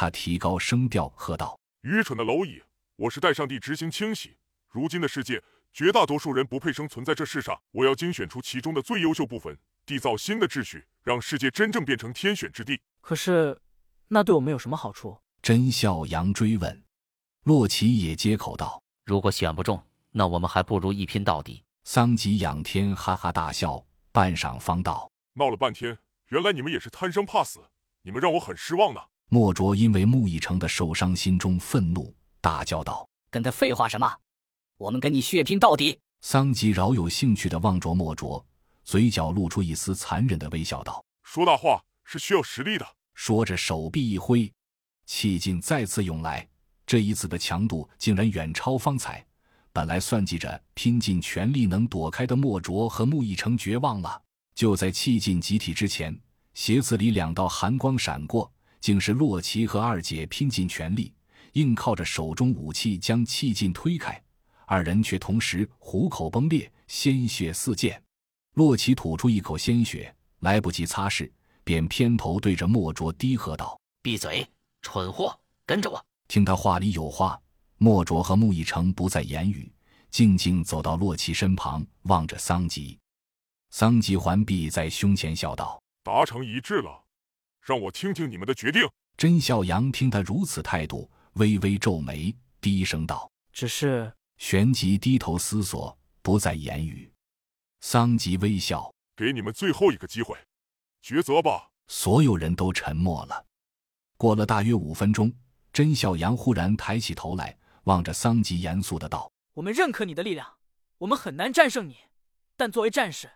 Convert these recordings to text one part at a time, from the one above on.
他提高声调喝道：“愚蠢的蝼蚁！我是代上帝执行清洗。如今的世界，绝大多数人不配生存在这世上。我要精选出其中的最优秀部分，缔造新的秩序，让世界真正变成天选之地。可是，那对我们有什么好处？”甄笑阳追问。洛奇也接口道：“如果选不中，那我们还不如一拼到底。”桑吉仰天哈哈大笑，半晌方道：“闹了半天，原来你们也是贪生怕死，你们让我很失望呢。”莫卓因为穆一成的受伤，心中愤怒，大叫道：“跟他废话什么？我们跟你血拼到底！”桑吉饶有兴趣地望着莫卓，嘴角露出一丝残忍的微笑，道：“说大话是需要实力的。”说着，手臂一挥，气劲再次涌来。这一次的强度竟然远超方才。本来算计着拼尽全力能躲开的莫卓和穆一成绝望了。就在气劲集体之前，鞋子里两道寒光闪过。竟是洛奇和二姐拼尽全力，硬靠着手中武器将气劲推开，二人却同时虎口崩裂，鲜血四溅。洛奇吐出一口鲜血，来不及擦拭，便偏头对着莫卓低喝道：“闭嘴，蠢货，跟着我！”听他话里有话，莫卓和穆一成不再言语，静静走到洛奇身旁，望着桑吉。桑吉环臂在胸前，笑道：“达成一致了。”让我听听你们的决定。甄笑阳听他如此态度，微微皱眉，低声道：“只是。”旋即低头思索，不再言语。桑吉微笑：“给你们最后一个机会，抉择吧。”所有人都沉默了。过了大约五分钟，甄笑阳忽然抬起头来，望着桑吉，严肃的道：“我们认可你的力量，我们很难战胜你，但作为战士，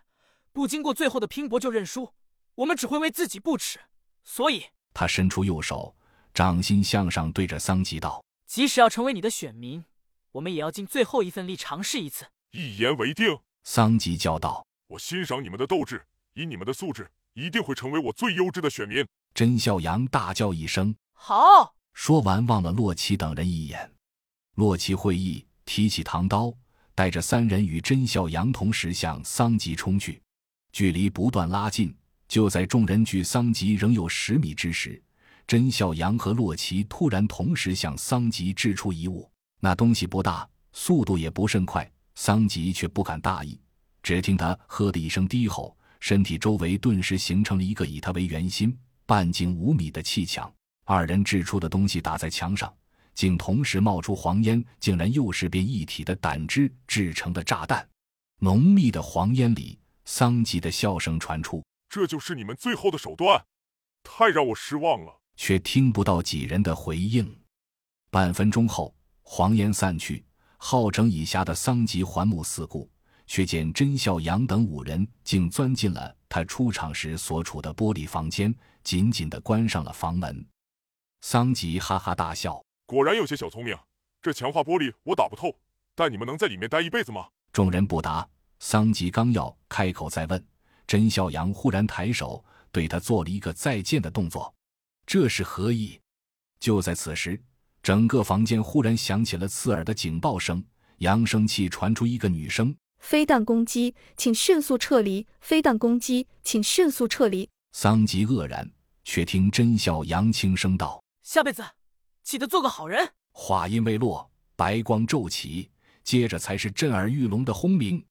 不经过最后的拼搏就认输，我们只会为自己不耻。”所以，他伸出右手，掌心向上，对着桑吉道：“即使要成为你的选民，我们也要尽最后一份力尝试一次。”一言为定。桑吉叫道：“我欣赏你们的斗志，以你们的素质，一定会成为我最优质的选民。”甄笑阳大叫一声：“好！”说完，望了洛奇等人一眼。洛奇会意，提起唐刀，带着三人与甄笑阳同时向桑吉冲去，距离不断拉近。就在众人距桑吉仍有十米之时，甄笑阳和洛奇突然同时向桑吉掷出一物。那东西不大，速度也不甚快，桑吉却不敢大意。只听他“呵”的一声低吼，身体周围顿时形成了一个以他为圆心、半径五米的气墙。二人掷出的东西打在墙上，竟同时冒出黄烟，竟然又是变一体的胆汁制成的炸弹。浓密的黄烟里，桑吉的笑声传出。这就是你们最后的手段，太让我失望了。却听不到几人的回应。半分钟后，黄烟散去，好整以暇的桑吉环目四顾，却见甄笑阳等五人竟钻进了他出场时所处的玻璃房间，紧紧的关上了房门。桑吉哈哈大笑：“果然有些小聪明。这强化玻璃我打不透，但你们能在里面待一辈子吗？”众人不答。桑吉刚要开口再问。甄笑阳忽然抬手对他做了一个再见的动作，这是何意？就在此时，整个房间忽然响起了刺耳的警报声，扬声器传出一个女声：“飞弹攻击，请迅速撤离！飞弹攻击，请迅速撤离！”桑吉愕然，却听甄笑阳轻声道：“下辈子记得做个好人。”话音未落，白光骤起，接着才是震耳欲聋的轰鸣。